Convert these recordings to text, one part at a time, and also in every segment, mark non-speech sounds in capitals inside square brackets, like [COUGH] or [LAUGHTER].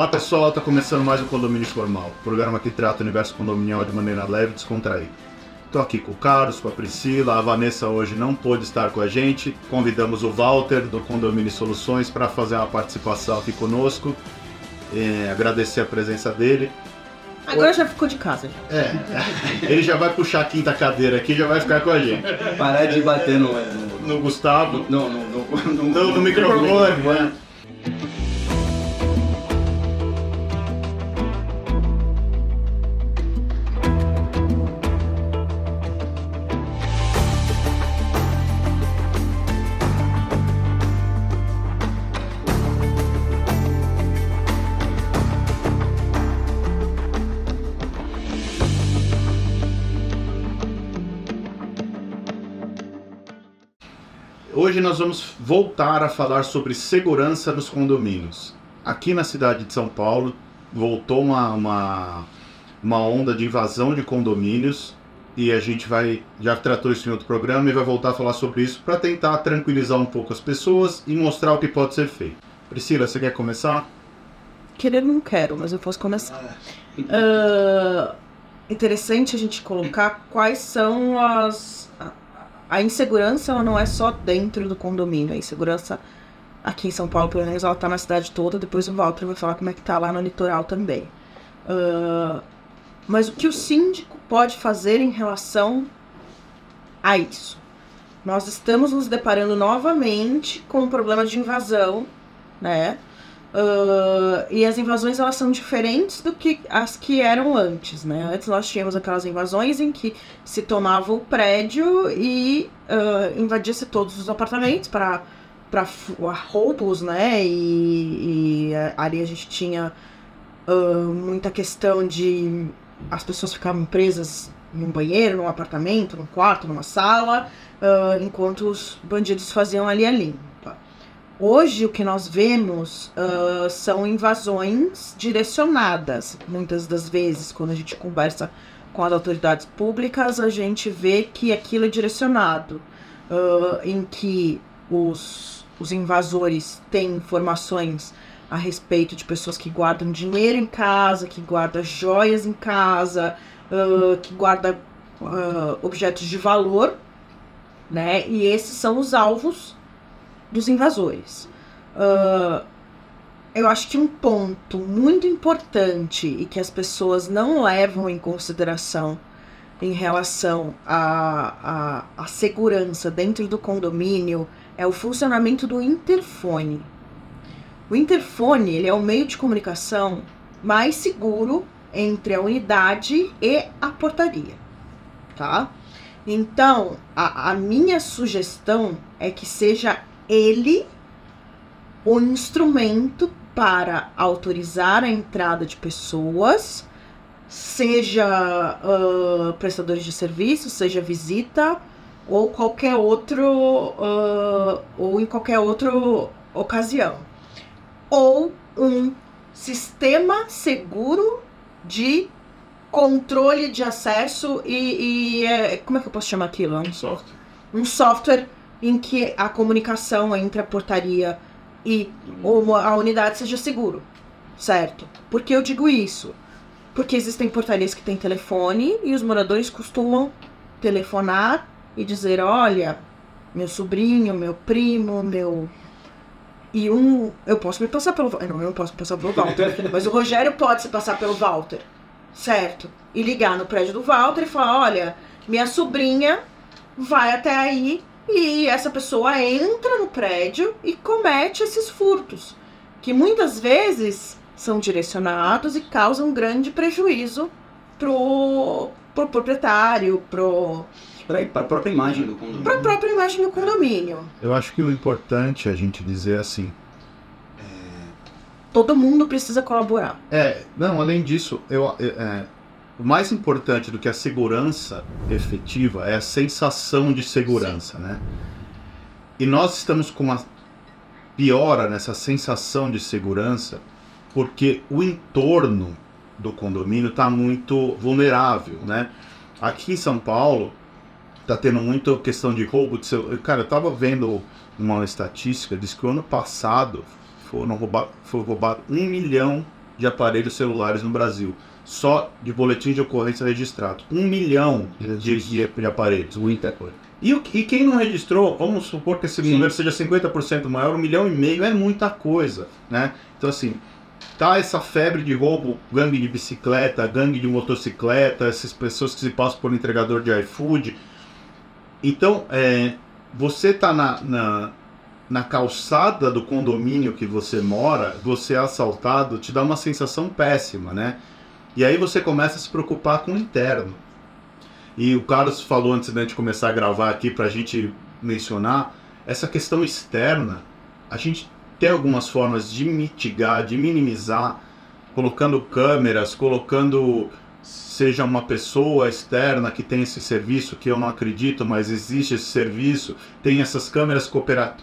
Olá pessoal, está começando mais um Condomínio Formal, programa que trata o universo condominial de maneira leve e descontraída. Estou aqui com o Carlos, com a Priscila, a Vanessa hoje não pôde estar com a gente. Convidamos o Walter do Condomínio Soluções para fazer uma participação aqui conosco. É, agradecer a presença dele. Agora já ficou de casa. Já. É, [LAUGHS] ele já vai puxar a quinta cadeira aqui e já vai ficar com a gente. Parar de bater no. No, No Gustavo, no, no, no, no, no, no microfone, né? Hoje nós vamos voltar a falar sobre segurança nos condomínios. Aqui na cidade de São Paulo voltou uma, uma, uma onda de invasão de condomínios e a gente vai já tratou isso em outro programa e vai voltar a falar sobre isso para tentar tranquilizar um pouco as pessoas e mostrar o que pode ser feito. Priscila, você quer começar? Querer não quero, mas eu posso começar. Ah, interessante a gente colocar quais são as. A- insegurança ela não é só dentro do condomínio. A insegurança aqui em São Paulo, pelo menos, ela tá na cidade toda. Depois o Walter vai falar como é que tá lá no litoral também. Ah, mas o que o síndico pode fazer em relação a isso? Nós estamos nos deparando novamente com um problema de invasão, né? Ah, e as invasões elas são diferentes do que as que eram antes, né? Antes nós tínhamos aquelas invasões em que se tomava o prédio e ah, invadia-se todos os apartamentos para para roubos, né? E, e ali a gente tinha ah, muita questão de as pessoas ficavam presas num banheiro, num apartamento, num quarto, numa sala, enquanto os bandidos faziam ali a limpa. Hoje o que nós vemos ah, são invasões direcionadas. Muitas das vezes, quando a gente conversa com as autoridades públicas, a gente vê que aquilo é direcionado, ah, em que os, os invasores têm informações a respeito de pessoas que guardam dinheiro em casa, que guardam joias em casa, ah, que guardam objetos de valor, né? E esses são os alvos dos invasores. Ah, eu acho que um ponto muito importante e que as pessoas não levam em consideração em relação à, à, à segurança dentro do condomínio é o funcionamento do interfone. O interfone ele é o meio de comunicação mais seguro entre a unidade e a portaria, tá? Então, a, a minha sugestão é que seja ele o instrumento para autorizar a entrada de pessoas, seja ah, prestadores de serviço, seja visita ou qualquer outro ah, ou em qualquer outra ocasião, ou um sistema seguro de controle de acesso e, e, eh, como é que eu posso chamar aquilo? Um Software. um software em que a comunicação entre a portaria e a unidade seja seguro, certo? Por que eu digo isso? Porque existem portarias que têm telefone e os moradores costumam telefonar e dizer, olha, meu sobrinho, meu primo, meu e um, eu posso me passar pelo, não, eu não posso me passar pelo Walter, [LAUGHS] mas o Rogério pode se passar pelo Walter, certo? E ligar no prédio do Walter e falar, olha, minha sobrinha vai até aí e essa pessoa entra no prédio e comete esses furtos, que muitas vezes são direcionados e causam grande prejuízo pro, pro proprietário, pro, Para a própria imagem do condomínio. pra própria imagem do condomínio. Eu acho que o importante é a gente dizer assim. Todo mundo precisa colaborar. É, não, além disso, eu, é, é, o mais importante do que a segurança efetiva é a sensação de segurança, né? E nós estamos com uma piora nessa sensação de segurança porque o entorno do condomínio está muito vulnerável, né? Aqui em São Paulo tá tendo muita questão de roubo de seu. Cara, eu tava vendo uma estatística, diz que o ano passado foram roubar, foi roubado um milhão de aparelhos celulares no Brasil. Só de boletim de ocorrência registrado. Um milhão de, de, de aparelhos. Muita coisa. E, o- e quem não registrou, vamos supor que esse número seja 50% maior, um milhão e meio é muita coisa, né? Então assim, tá essa febre de roubo, gangue de bicicleta, gangue de motocicleta, essas pessoas que se passam por entregador de iFood. Então, é, você tá na, na, na calçada do condomínio que você mora, você é assaltado, te dá uma sensação péssima, né? E aí você começa a se preocupar com o interno. E o Carlos falou antes da gente começar a gravar aqui para a gente mencionar essa questão externa. A gente tem algumas formas de mitigar, de minimizar, colocando câmeras, colocando seja uma pessoa externa que tem esse serviço que eu não acredito, mas existe esse serviço, tem essas câmeras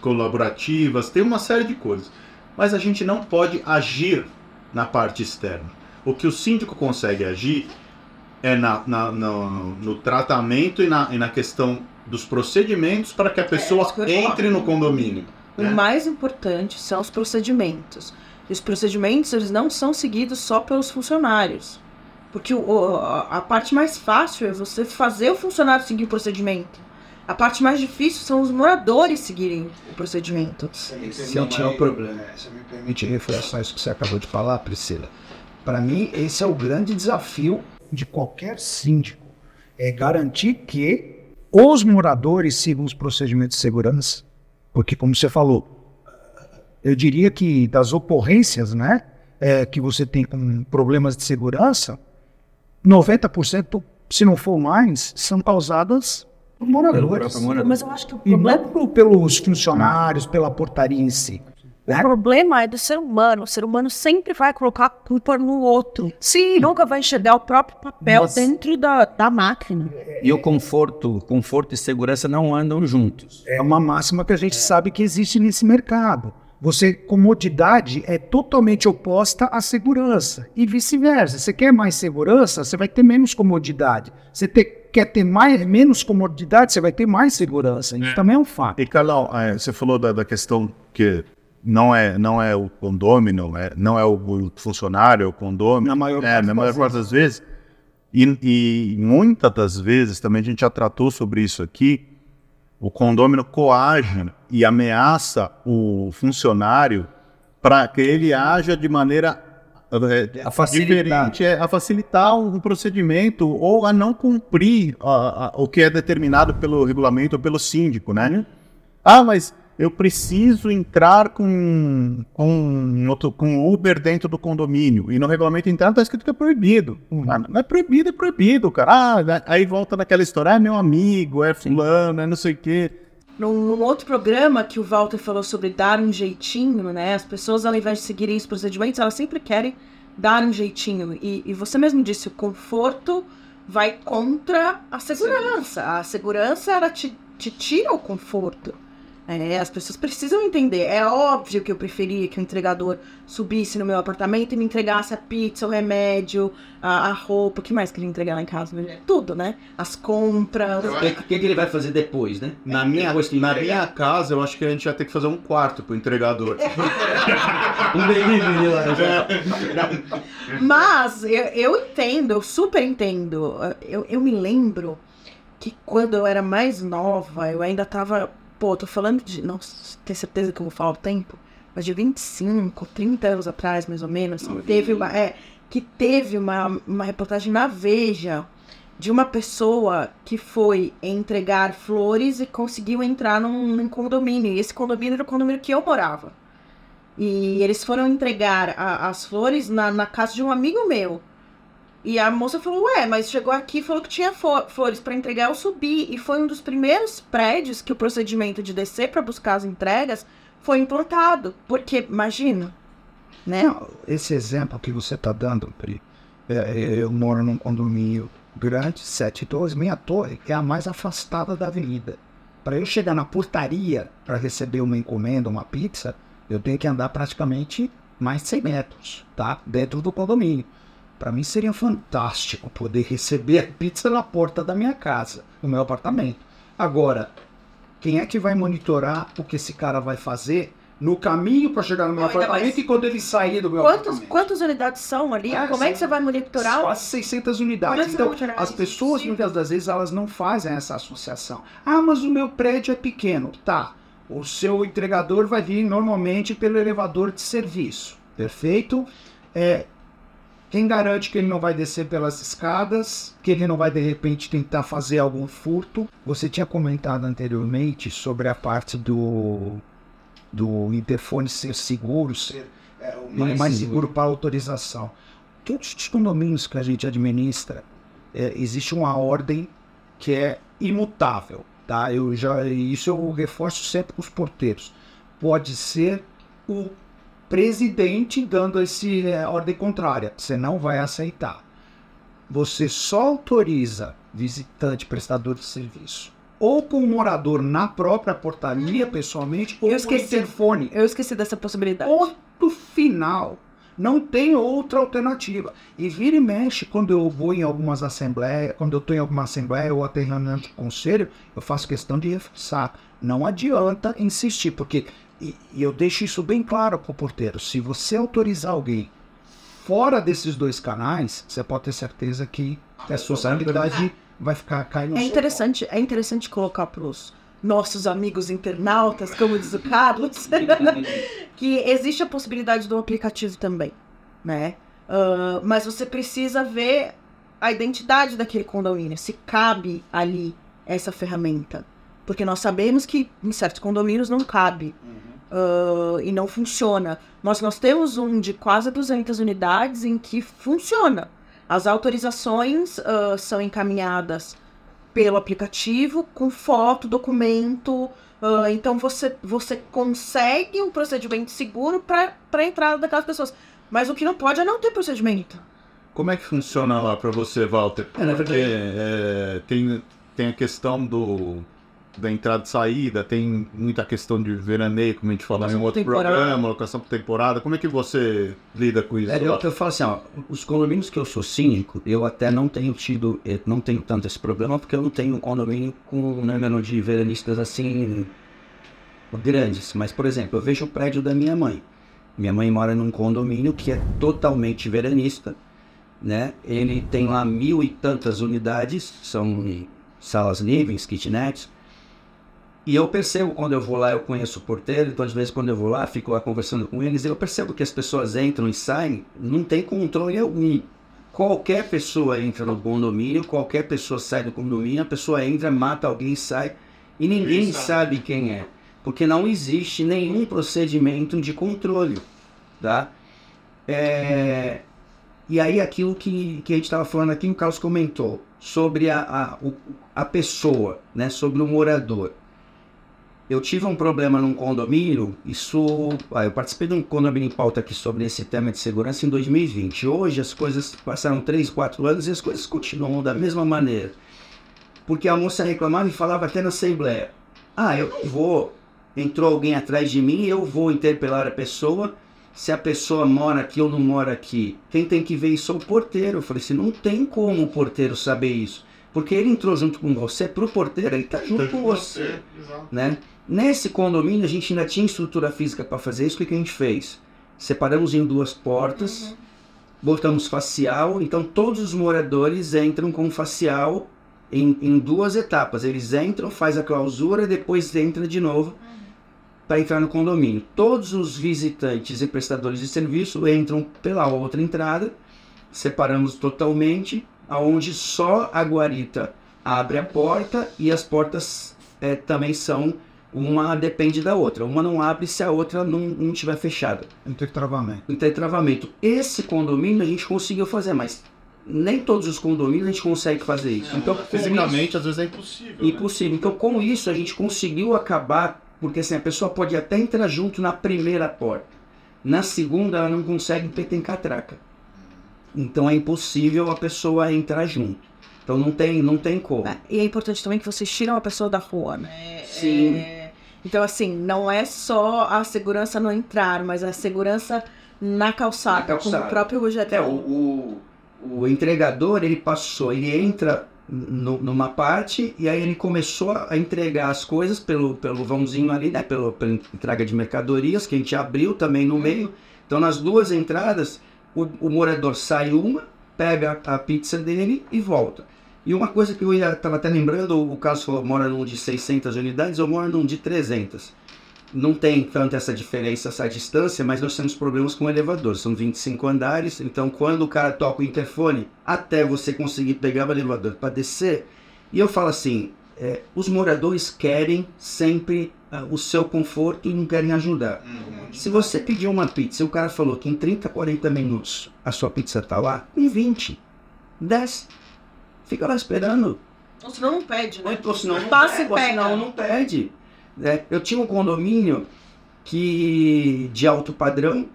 colaborativas, tem uma série de coisas. Mas a gente não pode agir na parte externa. O que o síndico consegue agir é na, na- no, no tratamento e na, e na questão dos procedimentos para que a pessoa eu ia falar. entre no condomínio. O né? mais importante são os procedimentos. E os procedimentos eles não são seguidos só pelos funcionários. Porque o- a parte mais fácil é você fazer o funcionário seguir o procedimento. A parte mais difícil são os moradores seguirem o procedimento. Esse é o problema. É, se me permite reflexões isso que você acabou de falar, Priscila. Para mim, esse é o grande desafio de qualquer síndico. É garantir que os moradores sigam os procedimentos de segurança. Porque, como você falou, eu diria que das ocorrências né, é, que você tem com problemas de segurança, 90%, se não for mais, são causadas por moradores. morador. Mas eu acho que o E problema, não pelo- pelos funcionários, pela portaria em si. O problema é do ser humano. O ser humano sempre vai colocar a culpa no outro. Sim, Nunca vai enxergar o próprio papel Mas- dentro da, da máquina. E o conforto, conforto e segurança não andam juntos. É uma máxima que a gente sabe que existe nesse mercado. Você, comodidade é totalmente oposta à segurança. E vice-versa. Você quer mais segurança, você vai ter menos comodidade. Você ter- quer ter mais, menos comodidade, você vai ter mais segurança. Isso também é um fato. E Carlão, é, você falou da, da questão que não é, não é o condômino, é, não é o, funcionário, é o condômino. Na maior é, parte na maior das parte das vezes. E, e muitas das vezes, também a gente já tratou sobre isso aqui, o condômino coage e ameaça o funcionário para que ele haja de maneira é, A facilitar. diferente, é, a facilitar um procedimento ou a não cumprir a- a- o que é determinado pelo regulamento ou pelo síndico, né? Ah, mas eu preciso entrar com, com, outro- com Uber dentro do condomínio. E no regulamento interno está escrito que é proibido. Ah, não é proibido, é proibido, cara. Ah, né? aí volta naquela história, é meu amigo, é fulano, é não sei o quê. Num, num outro programa que o Walter falou sobre dar um jeitinho, né? As pessoas, ao invés de seguirem os procedimentos, elas sempre querem dar um jeitinho. E, e você mesmo disse, o conforto vai contra a segurança. A segurança, ela te, te tira o conforto. É, as pessoas precisam entender. É óbvio que eu preferia que o entregador subisse no meu apartamento e me entregasse a pizza, o remédio, a, a roupa. O que mais que ele entregar lá em casa? Tudo, né? As compras. O que, que que ele vai fazer depois, né? Na minha, na minha casa, eu acho que a gente vai ter que fazer um quarto pro entregador. [LAUGHS] Um delivery lá. Mas eu, eu entendo, eu super entendo. Eu, eu me lembro que quando eu era mais nova, eu ainda tava. Pô, tô falando de. Não tenho certeza que eu vou falar o tempo, mas de 25, 30 anos atrás, mais ou menos, que teve uma. É, que teve uma, uma reportagem na Veja de uma pessoa que foi entregar flores e conseguiu entrar num, num condomínio. E esse condomínio era o condomínio que eu morava. E eles foram entregar a- as flores na, na casa de um amigo meu. E a moça falou: Ué, mas chegou aqui falou que tinha flores para entregar. Eu subi. E foi um dos primeiros prédios que o procedimento de descer para buscar as entregas foi implantado. Porque, imagina, né? Esse exemplo que você está dando, Pri, é, é, eu moro num condomínio grande, 72, minha torre é a mais afastada da avenida. Para eu chegar na portaria para receber uma encomenda, uma pizza, eu tenho que andar praticamente mais de 100 metros, tá? Dentro do condomínio. Para mim seria fantástico poder receber a pizza na porta da minha casa, do meu apartamento. Agora, quem é que vai monitorar o que esse cara vai fazer no caminho para chegar no meu Não, apartamento mais- e quando ele sair do meu Quantos, apartamento. quantas unidades são ali? Ah, Como é que você vai monitorar? Quase 600 unidades. É Então, as pessoas, Sim. muitas das vezes, elas não fazem essa associação. Ah, mas o meu prédio é pequeno. Tá. O seu entregador vai vir normalmente pelo elevador de serviço. Perfeito? É, quem garante que ele não vai descer pelas escadas, que ele não vai de repente tentar fazer algum furto? Você tinha comentado anteriormente sobre a parte do, do interfone ser seguro, ser é, o mais, Mais seguro para autorização. Todos os condomínios que a gente administra, é, existe uma ordem que é imutável. Tá? Eu já, isso eu reforço sempre com os porteiros. Pode ser o presidente dando esse é, ordem contrária. Você não vai aceitar. Você só autoriza visitante prestador de serviço ou com o morador na própria portaria pessoalmente ou Eu com esqueci. interfone. Eu esqueci dessa possibilidade. Ponto final. Não tem outra alternativa. E vira e mexe, quando eu vou em algumas assembleias, quando eu estou em alguma assembleia ou até reunião de conselho, eu faço questão de reforçar. Não adianta insistir, porque e, e eu deixo isso bem claro para o porteiro. Se você autorizar alguém fora desses dois canais, você pode ter certeza que a sua sanidade vai ficar caindo. É interessante, é interessante colocar para os nossos amigos internautas, como diz o Carlos, [LAUGHS] que existe a possibilidade do aplicativo também, né? Ah, mas você precisa ver a identidade daquele condomínio, se cabe ali essa ferramenta. Porque nós sabemos que em certos condomínios não cabe ah, e não funciona. Mas nós temos um de quase 200 unidades em que funciona. As autorizações ah, são encaminhadas pelo aplicativo com foto, documento. ah, então você, você consegue um procedimento seguro para a entrada daquelas pessoas. Mas o que não pode é não ter procedimento. Como é que funciona lá para você, Walter? É, na verdade- Porque, é, tem, tem a questão do, da entrada e saída, tem muita questão de veraneio, como a gente falou em um outro temporada. programa, locação por temporada. Como é que você lida com isso? É, eu, eu falo assim, ó, os condomínios que eu sou síndico, eu até não tenho tido, eu não tenho tanto esse problema, porque eu não tenho condomínio com um número de veranistas assim grandes. Mas, por exemplo, eu vejo o prédio da minha mãe. Minha mãe mora num condomínio que é totalmente veranista, né? Ele tem lá mil e tantas unidades, são salas livres, kitnets. E eu percebo quando eu vou lá, eu conheço o porteiro, então às vezes quando eu vou lá, fico lá conversando com eles, eu percebo que as pessoas entram e saem, não tem controle algum. Qualquer pessoa entra no condomínio, qualquer pessoa sai do condomínio, a pessoa entra, mata alguém, sai, e ninguém sabe quem é. Porque não existe nenhum procedimento de controle, tá? É, E aí aquilo que, que a gente estava falando aqui, o Carlos comentou, sobre a, a, a pessoa, né? Sobre o morador. Eu tive um problema num condomínio, isso. ah, eu participei de um condomínio em pauta aqui sobre esse tema de segurança em 2020. Hoje as coisas passaram 3, 4 anos e as coisas continuam da mesma maneira. Porque a moça reclamava e falava até na assembleia: Ah, eu vou. Entrou alguém atrás de mim, eu vou interpelar a pessoa. Se a pessoa mora aqui ou não mora aqui, quem tem que ver isso é o porteiro. Eu falei assim: não tem como o porteiro saber isso. Porque ele entrou junto com você, pro porteiro, ele tá junto com você né? Nesse condomínio a gente ainda tinha estrutura física para fazer isso. O que, que a gente fez? Separamos em duas portas, botamos facial, então todos os moradores entram com facial em, em duas etapas. Eles entram, faz a clausura, depois entra de novo para entrar no condomínio. Todos os visitantes e prestadores de serviço entram pela outra entrada, separamos totalmente, aonde só a guarita abre a porta e as portas eh, também são uma depende da outra. Uma não abre se a outra não, não estiver fechada. Não tem travamento. Não tem travamento. Esse condomínio a gente conseguiu fazer, mas nem todos os condomínios a gente consegue fazer isso. Então, com Fisicamente, às vezes é impossível. né? Impossível. Então, com isso, a gente conseguiu acabar, porque assim, a pessoa pode até entrar junto na primeira porta. Na segunda, ela não consegue porque tem catraca. Então, é impossível a pessoa entrar junto. Então, não tem, não tem como. É, E é importante também que vocês tiram a pessoa da rua, né? Sim. É, Então, assim, não é só a segurança no entrar, mas a segurança na calçada, Na calçada. como o próprio Rogério Até o, falou. o, o entregador, ele passou, ele entra no- numa parte e aí ele começou a entregar as coisas pelo, pelo vãozinho ali, né? Pelo, pela entrega de mercadorias que a gente abriu também no meio. Então nas duas entradas o, o morador sai uma, pega a pizza dele e volta. E uma coisa que eu estava até lembrando, o falou, mora num de 600 unidades, eu moro num de 300. Não tem tanto essa diferença, essa distância, mas nós temos problemas com o elevador. São 25 andares, então quando o cara toca o interfone, até você conseguir pegar o elevador para descer, e eu falo assim, é, os moradores querem sempre o seu conforto e não querem ajudar. Se você pediu uma pizza e o cara falou que em 30, 40 minutos a sua pizza tá lá, em 20, desce, fica lá esperando. Ou senão não pede, Ou né? então, senão não Passa e pega, ou pega. senão não perde. né? eu tinha um condomínio que de alto padrão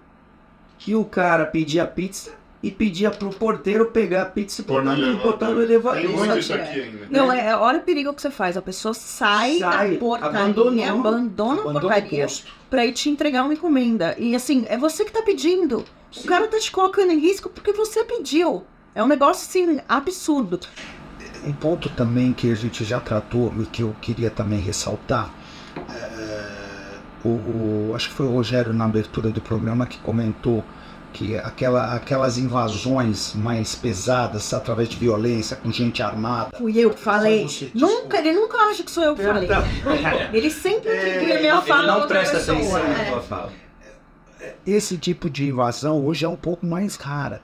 que o cara pedia pizza e pedia pro porteiro pegar a pizza e botar no- elevador. Tem muito isso aqui ainda. Não, é, olha o perigo que você faz. A pessoa sai, Sai, da portaria, abandonou. abandona a Abandona o portaria posto. pra ir te entregar uma encomenda. E assim, é você que tá pedindo. O cara tá te colocando em risco porque você pediu. É um negócio assim, absurdo. Um ponto também que a gente já tratou e que eu queria também ressaltar, é, o, o- acho que foi o Rogério na abertura do programa que comentou que aquela, aquelas invasões mais pesadas através de violência com gente armada. Fui eu que falei. Nunca, ele nunca acha que sou eu que falei. [LAUGHS] Ele sempre atribui a minha fala Ele não presta pessoa. atenção na É. tua fala. Esse tipo de invasão hoje é um pouco mais rara.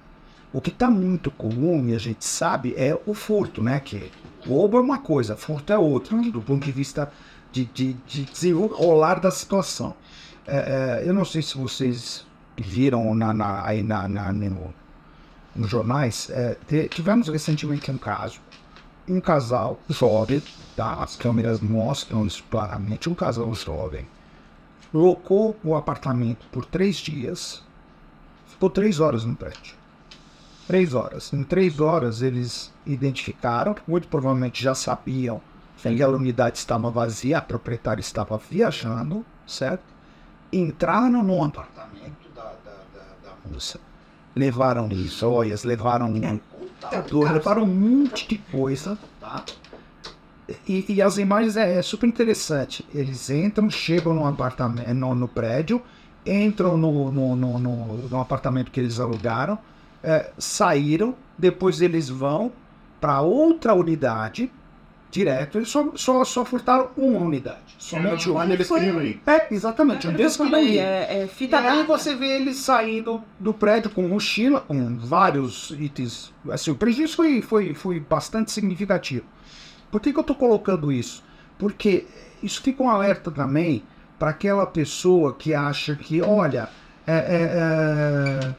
O que está muito comum, e a gente sabe, é o furto, né? Que roubo é uma coisa, furto é outra, do ponto de vista de, de, de desenrolar da situação. É, é, eu não sei se vocês viram na, na- aí na, na- no, nos jornais, é, tivemos recentemente um caso. Um casal jovem, tá? as câmeras mostram isso claramente, um casal jovem locou o apartamento por três dias, ficou três horas no prédio. Três horas. Em três horas eles identificaram, muito provavelmente já sabiam que aquela unidade estava vazia, a proprietária estava viajando, certo? Entraram no apartamento moça, levaram joias, levaram um computador, levaram um monte de coisa, tá? E, e as imagens é, é super interessante. Eles entram, chegam no apartamento, no, no prédio, entram no, no, no, no- no apartamento que eles alugaram, é, saíram, depois eles vão para outra unidade, direto, eles só, só, só furtaram uma unidade. Somente uma. Onde eles ir. É, exatamente, um desses que ia. é, é E fita aí dada. você vê ele saindo do prédio com mochila, com vários itens. Assim, o prejuízo foi, foi, foi bastante significativo. Por que, que eu estou colocando isso? Porque isso fica um alerta também para aquela pessoa que acha que, olha, é, é, é,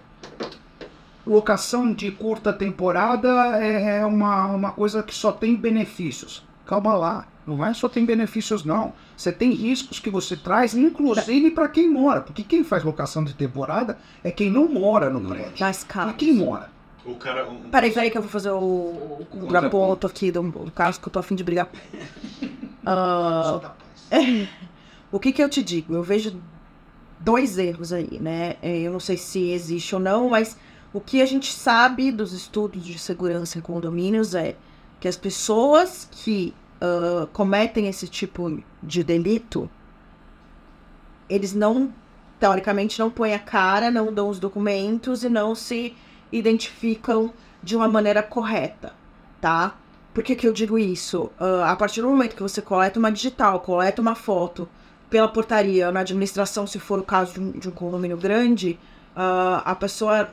locação de curta temporada é, é uma, uma coisa que só tem benefícios. Calma lá, não é só tem benefícios não. Você tem riscos que você traz, inclusive para quem mora. Porque quem faz locação de temporada é quem não mora no prédio. Da É escala. quem mora. O cara. um- Peraí, peraí que eu vou fazer o, o contraponto aqui do, do caso que eu tô afim de brigar. [LAUGHS] Ah, [LAUGHS] o que que eu te digo? Eu vejo dois erros aí, né? É, Eu não sei se existe ou não, mas o que a gente sabe dos estudos de segurança em condomínios é que as pessoas que ah, cometem esse tipo de delito, eles não, teoricamente, não põem a cara, não dão os documentos e não se identificam de uma maneira correta, tá? Por que, que eu digo isso? Ah, a partir do momento que você coleta uma digital, coleta uma foto pela portaria na administração, se for o caso de um, de um condomínio grande, ah, a pessoa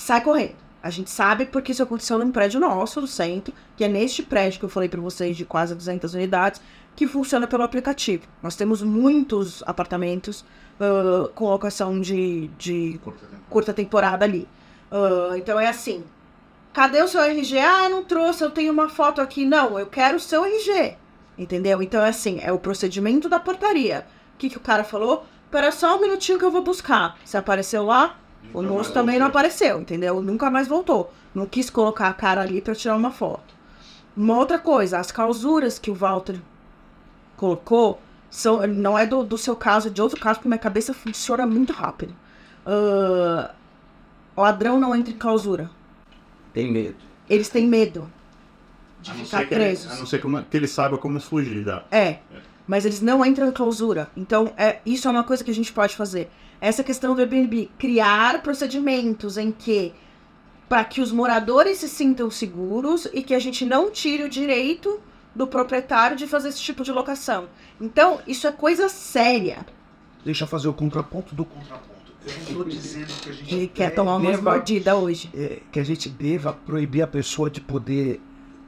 sai correndo. A gente sabe porque isso aconteceu num prédio nosso, do centro, que é neste prédio que eu falei para vocês de quase 200 unidades, que funciona pelo aplicativo. Nós temos muitos apartamentos ah, com locação de, de curta temporada ali. Ah, então é assim. Cadê o seu RG? Ah, não trouxe, eu tenho uma foto aqui. Não, eu quero o seu RG. Entendeu? Então é assim, é o procedimento da portaria. O que, que o cara falou? Espera só um minutinho que eu vou buscar. Se apareceu lá, o nosso também não apareceu, entendeu? Nunca mais voltou. Não quis colocar a cara ali pra tirar uma foto. Uma outra coisa, as clausuras que o Walter colocou são, não é do, do seu caso, é de outro caso, porque minha cabeça funciona muito rápido. Ah, ladrão não entra em clausura. Tem medo. Eles têm medo. de ficar que ele- presos. a não ser como- que ele saiba como fugir da. É, mas eles não entram em clausura. Então, é, isso é uma coisa que a gente pode fazer. Essa questão do Airbnb, criar procedimentos em que para que os moradores se sintam seguros e que a gente não tire o direito do proprietário de fazer esse tipo de locação. Então, isso é coisa séria. Deixa eu fazer o contraponto do contraponto. Eu não estou dizendo que a gente Ele quer tomar uma mordida hoje. é, que a gente deva proibir a pessoa de poder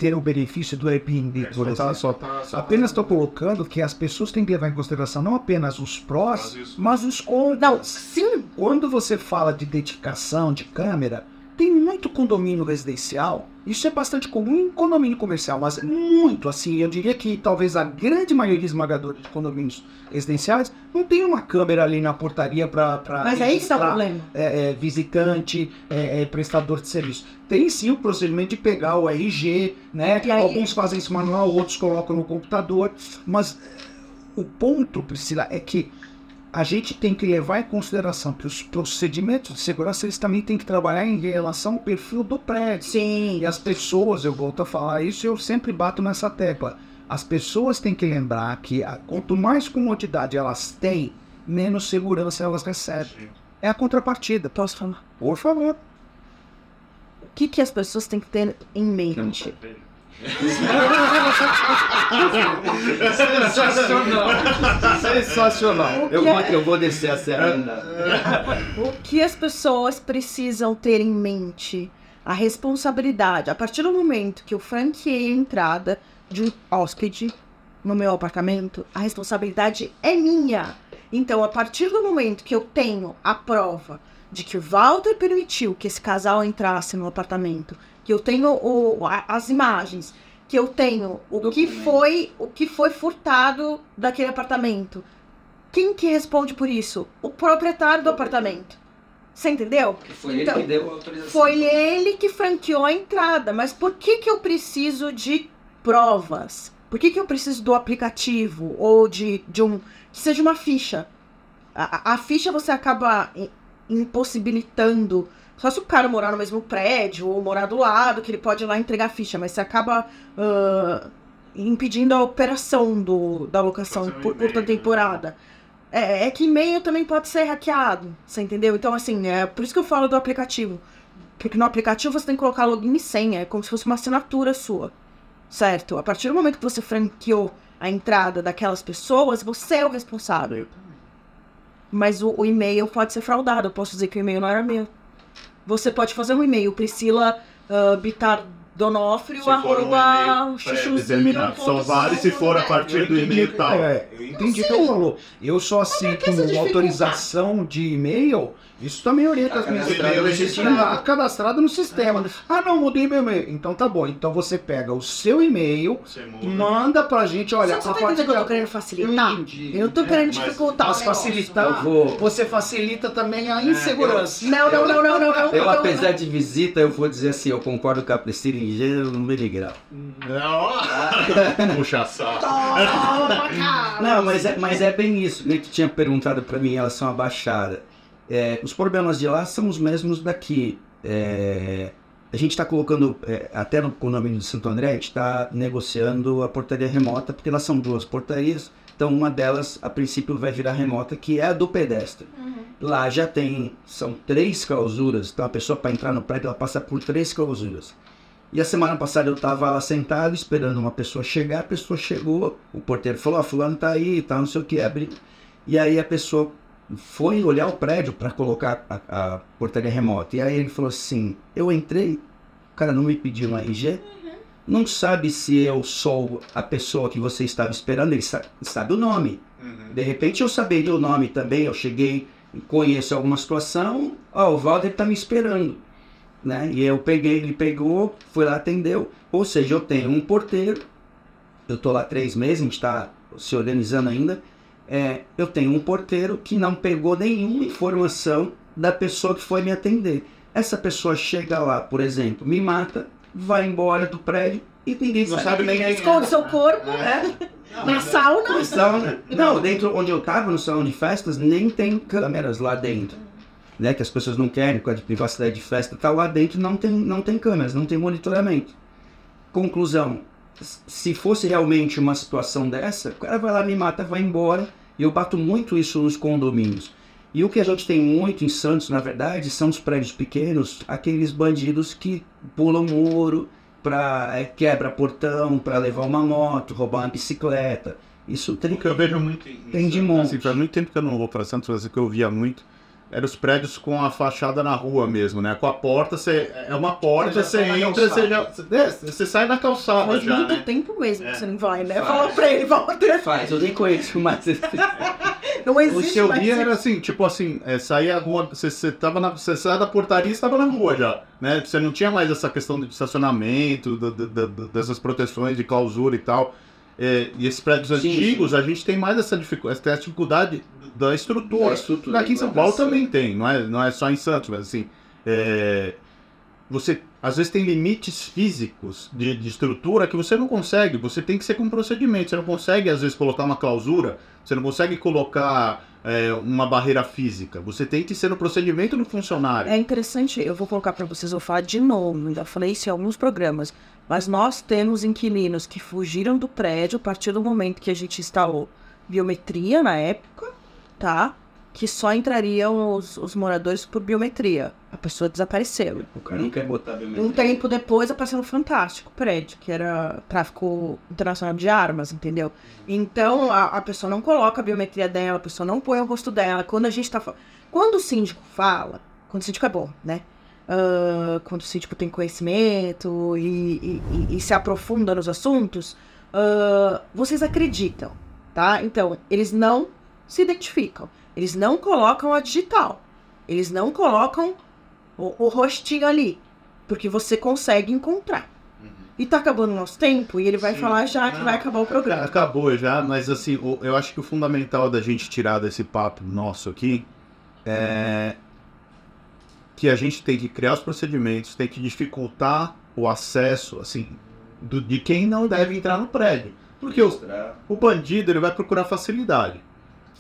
ter o benefício do Airbnb, por Só tá- exemplo. só tá- só tá- Apenas estou colocando que as pessoas têm que levar em consideração não apenas os prós, mas os contras. Não, sim, Quando você fala de dedicação de câmera, tem muito condomínio residencial. Isso é bastante comum em condomínio comercial, mas muito assim. Eu diria que talvez a grande maioria esmagadora de condomínios residenciais não tem uma câmera ali na portaria para. mas aí está o problema. é, é, visitante, é, é, prestador de serviço. Tem sim o procedimento de pegar o RG, né? Aí? Alguns fazem isso manual, outros colocam no computador. Mas é, o ponto, Priscila, é que a gente tem que levar em consideração que os procedimentos de segurança eles também têm que trabalhar em relação ao perfil do prédio. Sim. E as pessoas, eu volto a falar isso, eu sempre bato nessa tecla. As pessoas têm que lembrar que a- quanto mais comodidade elas têm, menos segurança elas recebem. É a contrapartida. Posso falar? Por favor. O que, que as pessoas têm que ter em mente? Sensacional. Eu que é- vou, eu vou descer a serra. O que as pessoas precisam ter em mente? A responsabilidade. A partir do momento que eu franqueei a entrada de um hóspede no meu apartamento, a responsabilidade é minha. Então, a partir do momento que eu tenho a prova de que o Walter permitiu que esse casal entrasse no apartamento, que eu tenho o- a- as imagens, que eu tenho o que foi o que foi furtado daquele apartamento, quem que responde por isso? O proprietário do apartamento. Você entendeu? Foi Então, ele que deu a autorização. Foi ele que franqueou a entrada. Mas por que, que eu preciso de provas? Por que, que eu preciso do aplicativo? Ou de, de um. que seja uma ficha? A, a- ficha você acaba impossibilitando. Só se o cara morar no mesmo prédio ou morar do lado, que ele pode ir lá entregar a ficha, mas você acaba ah, impedindo a operação do, da locação por, e-mail, toda temporada. É, é que e-mail também pode ser hackeado, você entendeu? Então, assim, é por isso que eu falo do aplicativo. Porque no aplicativo você tem que colocar login e senha, é como se fosse uma assinatura sua. Certo? A partir do momento que você franqueou a entrada daquelas pessoas, você é o responsável. Mas o, o e-mail pode ser fraudado. Eu posso dizer que o e-mail não era meu. Você pode fazer um e-mail, Priscila uh, Bitar Donofrio, um arroba pré-determinado. ponto Só vale se for a com. partir do e-mail tal. É, eu entendi o que ele falou. Eu só aceito essa dificuldade? autorização de e-mail. Isso também orienta as minhas cadastrado no registrado, sistema. cadastrado no sistema. Ah, não, mudei meu e-mail. Então tá bom. Então você pega o seu e-mail, manda pra gente, olha, Você a tá partir entendendo que eu tô querendo facilitar? Entendi. Eu tô querendo dificultar Mas facilitar, Eu vou- você facilita também a insegurança. Não, não, não, não, não. Eu, apesar de visita, eu vou dizer assim, eu concordo com a Priscila em gênero, número e grau. Não. [LAUGHS] Puxa saco. Toma. Não, mas é, mas é bem isso. Ele que tinha perguntado para mim em relação à Baixada. É, os problemas de lá são os mesmos daqui. É, a gente está colocando, é, até no condomínio de Santo André, a gente está negociando a portaria remota, porque elas são duas portarias. Então, uma delas, a princípio, vai virar remota, que é a do pedestre. Lá já tem, são três clausuras. Então, a pessoa, para entrar no prédio, ela passa por três clausuras. E a semana passada eu estava lá sentado esperando uma pessoa chegar, a pessoa chegou, o porteiro falou, ó, fulano tá aí, tá, não sei o que. E aí a pessoa foi olhar o prédio para colocar a, a portaria remota. E aí ele falou assim, eu entrei, o cara não me pediu um RG, não sabe se eu sou a pessoa que você estava esperando, ele sa- sabe o nome. De repente eu saberia o nome também, eu cheguei, conheço alguma situação, ó, o Valder tá me esperando né? E eu peguei, ele pegou, foi lá, atendeu. Ou seja, eu tenho um porteiro, eu tô lá três meses, a gente está se organizando ainda. É, eu tenho um porteiro que não pegou nenhuma informação da pessoa que foi me atender. Essa pessoa chega lá, por exemplo, me mata, vai embora do prédio e ninguém Não sabe nem quem é. Esconde seu corpo, né? Na sauna. no sauna. Não, dentro onde eu tava, no salão de festas, nem tem câmeras lá dentro. Né, que as pessoas não querem, por causa de privacidade de festa, tá lá dentro não tem, não tem câmeras, não tem monitoramento. conclusão, se fosse realmente uma situação dessa, o cara vai lá, me mata, vai embora. E eu bato muito isso nos condomínios. E o que a gente tem muito em Santos, na verdade, são os prédios pequenos, aqueles bandidos que pulam muro, pra, é, quebra portão para levar uma moto, roubar uma bicicleta. Isso tem, que eu vejo muito. Tem de monte. Assim, faz muito tempo que eu não vou para Santos, mas o que eu via muito eram os prédios com a fachada na rua mesmo, né? Com a porta, você, é uma porta, você entra, você, já, é, você sai na calçada. Faz já, muito né? tempo mesmo que É. você não vai, né? Faz. Fala pra ele, volta. Faz, eu nem conheço, mas. [LAUGHS] Não O existe seu mais dia era assim, tipo assim, é, saía a rua, você, você tava na, você saía da portaria e estava na rua já, né? Você não tinha mais essa questão de estacionamento, do- do- do- dessas proteções de clausura e tal. É, e esses prédios Sim, antigos, a gente tem mais essa dificuldade, essa dificuldade da estrutura. Da estrutura, Aqui em São Paulo também tem, não é, não é só em Santos, mas assim, é, você às vezes tem limites físicos de, de estrutura que você não consegue, você tem que ser com procedimento, você não consegue às vezes colocar uma clausura, você não consegue colocar é, uma barreira física, você tem que ser no procedimento do funcionário. É interessante, eu vou colocar pra vocês, eu vou falar de novo, ainda falei isso em alguns programas, mas nós temos inquilinos que fugiram do prédio a partir do momento que a gente instalou biometria na época, tá? Que só entrariam os, os moradores por biometria. A pessoa desapareceu. O cara não quer botar biometria. Um tempo depois apareceu no Fantástico prédio, que era tráfico internacional de armas, entendeu? Então a, a pessoa não coloca a biometria dela, a pessoa não põe o rosto dela. Quando a gente tá falando. Quando o síndico fala, quando o síndico é bom, né? Ah, quando o síndico tem conhecimento e, e- e- se aprofunda nos assuntos, ah, vocês acreditam, tá? Então, eles não se identificam, eles não colocam a digital, eles não colocam o, o rostinho ali, porque você consegue encontrar. E tá acabando o nosso tempo e ele vai Sim. falar já que vai acabar o programa. Acabou já, mas assim, eu acho que o fundamental da gente tirar desse papo nosso aqui é que a gente tem que criar os procedimentos, tem que dificultar o acesso, assim, do- de quem não deve entrar no prédio. Porque o, o bandido ele vai procurar facilidade.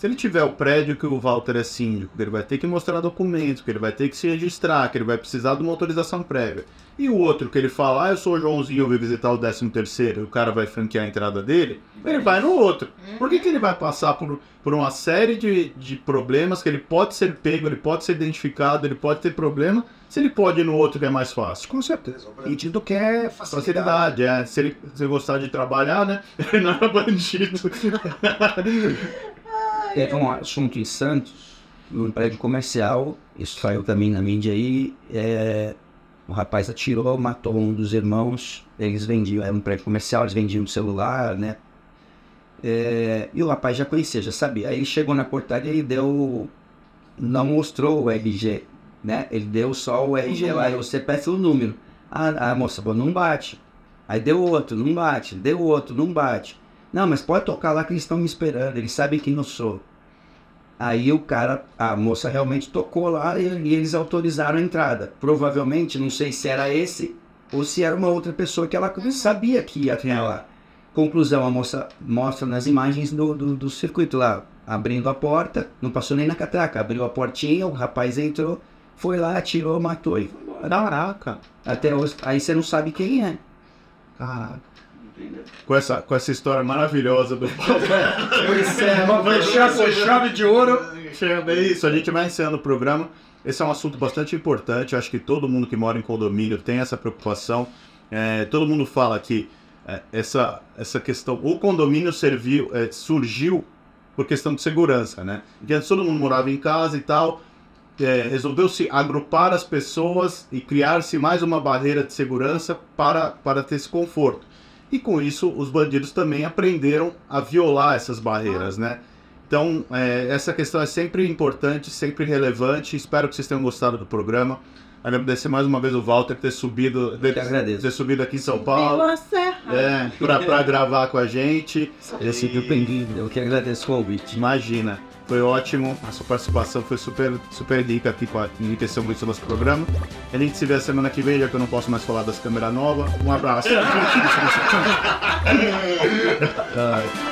Se ele tiver o prédio que o Walter é síndico, que ele vai ter que mostrar documentos, que ele vai ter que se registrar, que ele vai precisar de uma autorização prévia. E o outro que ele fala, ah, eu sou o Joãozinho, eu vou visitar o 13 terceiro, e o cara vai franquear a entrada dele, ele vai no outro. Por que, que ele vai passar por, por uma série de, de problemas que ele pode ser pego, ele pode ser identificado, ele pode ter problema, se ele pode ir no outro que é mais fácil? Com certeza. O bandido quer facilidade. Facilidade, é. Se ele, se gostar de trabalhar, né? [LAUGHS] Ele não é bandido. [LAUGHS] Teve um assunto em Santos, num prédio comercial, isso saiu também na mídia aí, é, o rapaz atirou, matou um dos irmãos, eles vendiam, era um prédio comercial, eles vendiam celular, né? É, e o rapaz já conhecia, já sabia. Aí ele chegou na portaria e deu, não mostrou o RG, né? Ele deu só o RG lá, e o CPF o número. A, a moça falou, não bate. Aí deu outro, não bate, deu outro, não bate. Não, mas pode tocar lá que eles estão me esperando, eles sabem quem eu sou. Aí o cara, a moça realmente tocou lá e, e eles autorizaram a entrada. Provavelmente, não sei se era esse ou se era uma outra pessoa que ela sabia que ia até lá. Conclusão, a moça mostra nas imagens do, do, do circuito lá, abrindo a porta, não passou nem na catraca, abriu a portinha, o rapaz entrou, foi lá, atirou, matou e. Caraca. Até hoje, aí você não sabe quem é. Caraca. Com essa, com essa história maravilhosa do [LAUGHS] Fechar com chave de ouro. É isso, a gente vai encerrando o programa. Esse é um assunto bastante importante. Eu acho que todo mundo que mora em condomínio tem essa preocupação. É, todo mundo fala que é, essa, essa questão. O condomínio serviu, é, surgiu por questão de segurança, né? Porque antes todo mundo morava em casa e tal. é, Resolveu-se agrupar as pessoas e criar-se mais uma barreira de segurança para, para ter esse conforto. E com isso, os bandidos também aprenderam a violar essas barreiras, né? Então, é, essa questão é sempre importante, sempre relevante. Espero que vocês tenham gostado do programa. Agradecer mais uma vez o Walter ter subido, Eu agradeço. ter subido aqui em São Paulo, é, pra, pra gravar com a gente. Esse E- bem-vindo, eu que agradeço o convite. Imagina, foi ótimo. A sua participação foi super, super rica aqui, com a- enriqueceu muito o nosso programa. A gente se vê semana que vem, já que eu não posso mais falar das câmeras novas. Um abraço. [LAUGHS]